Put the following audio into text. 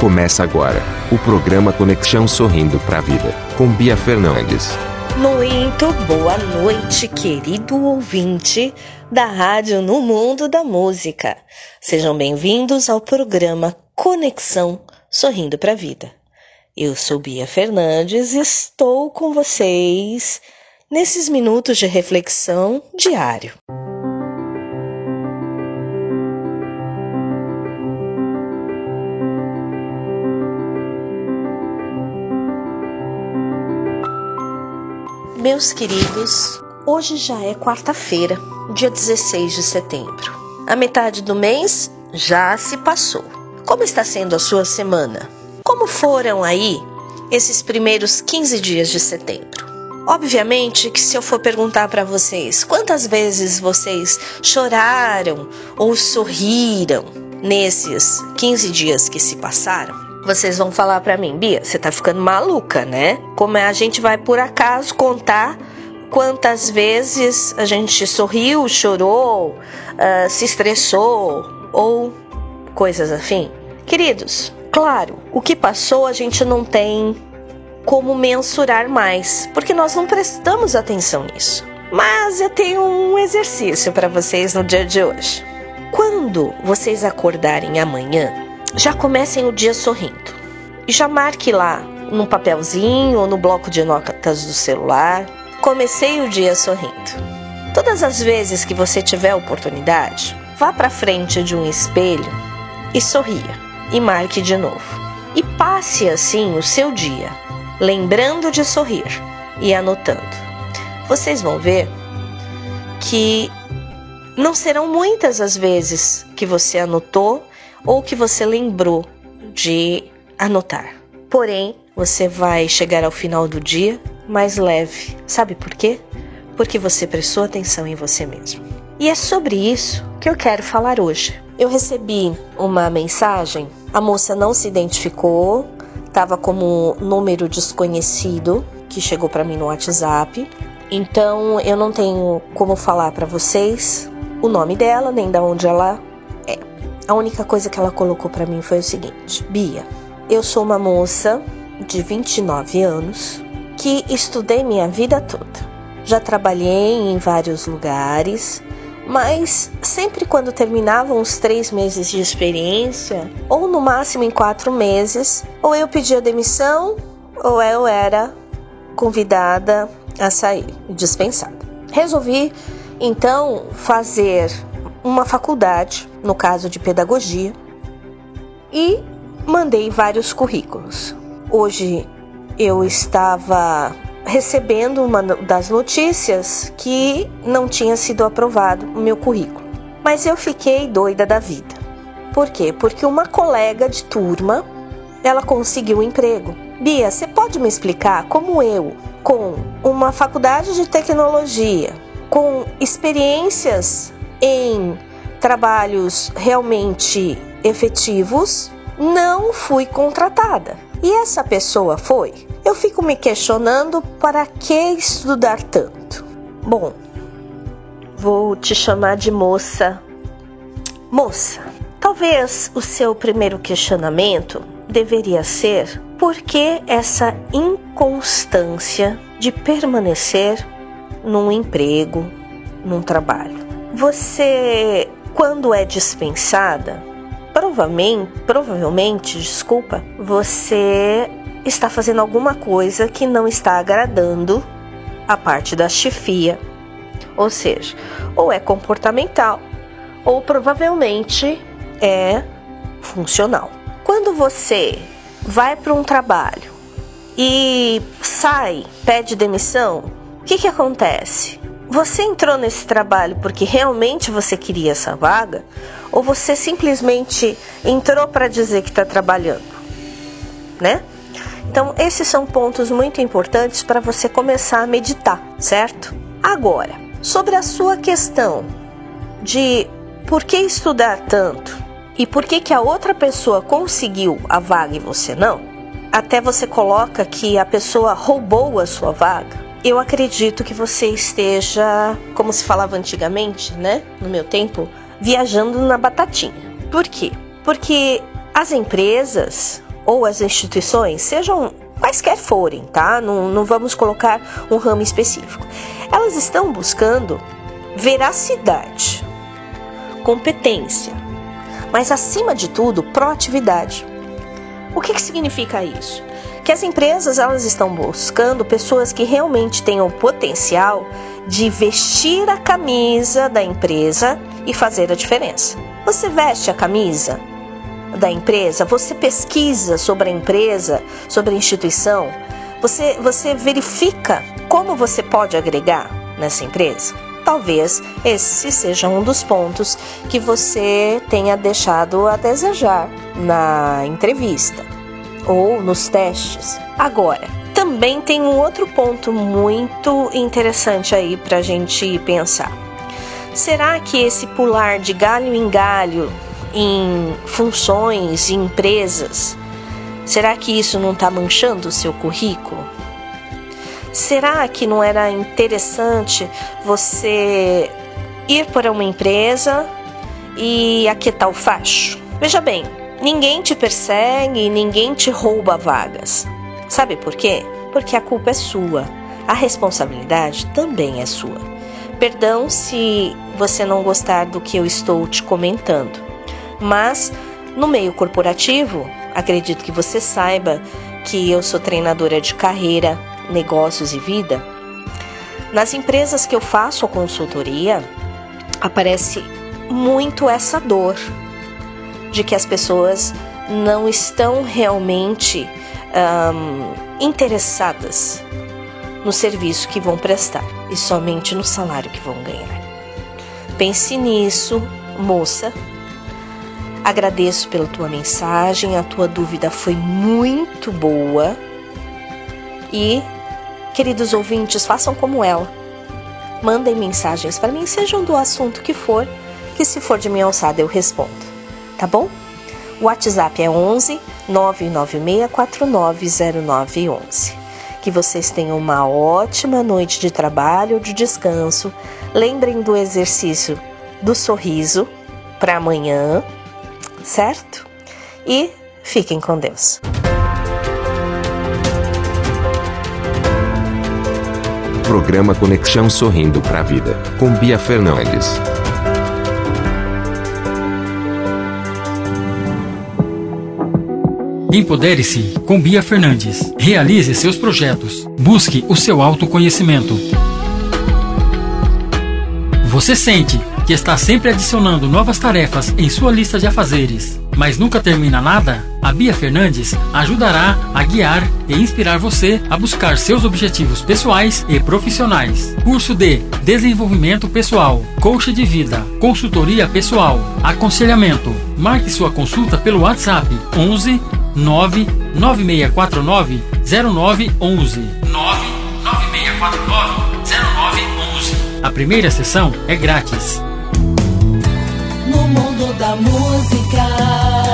Começa agora o programa Conexão Sorrindo para a Vida, com Bia Fernandes. Muito boa noite, querido ouvinte da Rádio no Mundo da Música. Sejam bem-vindos ao programa Conexão Sorrindo para a Vida. Eu sou Bia Fernandes e estou com vocês nesses minutos de reflexão diário. Meus queridos, hoje já é quarta-feira, dia 16 de setembro. A metade do mês já se passou. Como está sendo a sua semana? Como foram aí esses primeiros 15 dias de setembro? Obviamente que se eu for perguntar para vocês quantas vezes vocês choraram ou sorriram nesses 15 dias que se passaram, vocês vão falar para mim, Bia, você tá ficando maluca, né? Como é a gente vai por acaso contar quantas vezes a gente sorriu, chorou, uh, se estressou ou coisas assim? Queridos, claro, o que passou a gente não tem como mensurar mais, porque nós não prestamos atenção nisso. Mas eu tenho um exercício para vocês no dia de hoje. Quando vocês acordarem amanhã, já comecem o dia sorrindo. E já marque lá num papelzinho ou no bloco de notas do celular. Comecei o dia sorrindo. Todas as vezes que você tiver oportunidade, vá para frente de um espelho e sorria e marque de novo. E passe assim o seu dia, lembrando de sorrir e anotando. Vocês vão ver que não serão muitas as vezes que você anotou ou que você lembrou de anotar. Porém, você vai chegar ao final do dia mais leve. Sabe por quê? Porque você prestou atenção em você mesmo. E é sobre isso que eu quero falar hoje. Eu recebi uma mensagem, a moça não se identificou, estava como número desconhecido que chegou para mim no WhatsApp. Então eu não tenho como falar para vocês o nome dela, nem da onde ela a única coisa que ela colocou para mim foi o seguinte: Bia, eu sou uma moça de 29 anos que estudei minha vida toda. Já trabalhei em vários lugares, mas sempre quando terminavam os três meses de experiência, ou no máximo em quatro meses, ou eu pedia demissão, ou eu era convidada a sair, dispensada. Resolvi então fazer uma faculdade, no caso de pedagogia, e mandei vários currículos. Hoje eu estava recebendo uma das notícias que não tinha sido aprovado o meu currículo. Mas eu fiquei doida da vida. Por quê? Porque uma colega de turma, ela conseguiu um emprego. Bia, você pode me explicar como eu, com uma faculdade de tecnologia, com experiências em trabalhos realmente efetivos, não fui contratada. E essa pessoa foi? Eu fico me questionando para que estudar tanto. Bom, vou te chamar de moça. Moça, talvez o seu primeiro questionamento deveria ser por que essa inconstância de permanecer num emprego, num trabalho? Você, quando é dispensada, provavelmente, provavelmente, desculpa, você está fazendo alguma coisa que não está agradando a parte da chefia. Ou seja, ou é comportamental, ou provavelmente é funcional. Quando você vai para um trabalho e sai, pede demissão, o que, que acontece? Você entrou nesse trabalho porque realmente você queria essa vaga? Ou você simplesmente entrou para dizer que está trabalhando? Né? Então, esses são pontos muito importantes para você começar a meditar, certo? Agora, sobre a sua questão de por que estudar tanto e por que, que a outra pessoa conseguiu a vaga e você não, até você coloca que a pessoa roubou a sua vaga eu acredito que você esteja, como se falava antigamente, né, no meu tempo, viajando na batatinha. Por quê? Porque as empresas, ou as instituições, sejam quaisquer forem, tá? Não, não vamos colocar um ramo específico. Elas estão buscando veracidade, competência, mas acima de tudo, proatividade. O que, que significa isso? Que as empresas elas estão buscando pessoas que realmente tenham potencial de vestir a camisa da empresa e fazer a diferença. Você veste a camisa da empresa, você pesquisa sobre a empresa, sobre a instituição, você, você verifica como você pode agregar nessa empresa. Talvez esse seja um dos pontos que você tenha deixado a desejar na entrevista ou nos testes. Agora, também tem um outro ponto muito interessante aí para a gente pensar. Será que esse pular de galho em galho em funções, em empresas, será que isso não está manchando o seu currículo? Será que não era interessante você ir para uma empresa e aquietar o facho? Veja bem, ninguém te persegue, ninguém te rouba vagas. Sabe por quê? Porque a culpa é sua. A responsabilidade também é sua. Perdão se você não gostar do que eu estou te comentando. Mas no meio corporativo, acredito que você saiba que eu sou treinadora de carreira, negócios e vida. Nas empresas que eu faço a consultoria, aparece muito essa dor de que as pessoas não estão realmente interessadas no serviço que vão prestar e somente no salário que vão ganhar. Pense nisso, moça, Agradeço pela tua mensagem, a tua dúvida foi muito boa. E, queridos ouvintes, façam como ela. Mandem mensagens para mim, sejam do assunto que for, que se for de minha alçada eu respondo. Tá bom? O WhatsApp é 11 996490911. Que vocês tenham uma ótima noite de trabalho ou de descanso. Lembrem do exercício do sorriso para amanhã certo? E fiquem com Deus. Programa Conexão Sorrindo para a Vida, com Bia Fernandes. Empodere-se com Bia Fernandes. Realize seus projetos. Busque o seu autoconhecimento. Você sente que está sempre adicionando novas tarefas em sua lista de afazeres, mas nunca termina nada? A Bia Fernandes ajudará a guiar e inspirar você a buscar seus objetivos pessoais e profissionais. Curso de Desenvolvimento Pessoal, Coach de Vida, Consultoria Pessoal, Aconselhamento. Marque sua consulta pelo WhatsApp 11 99649 0911 99649 0911. A primeira sessão é grátis música.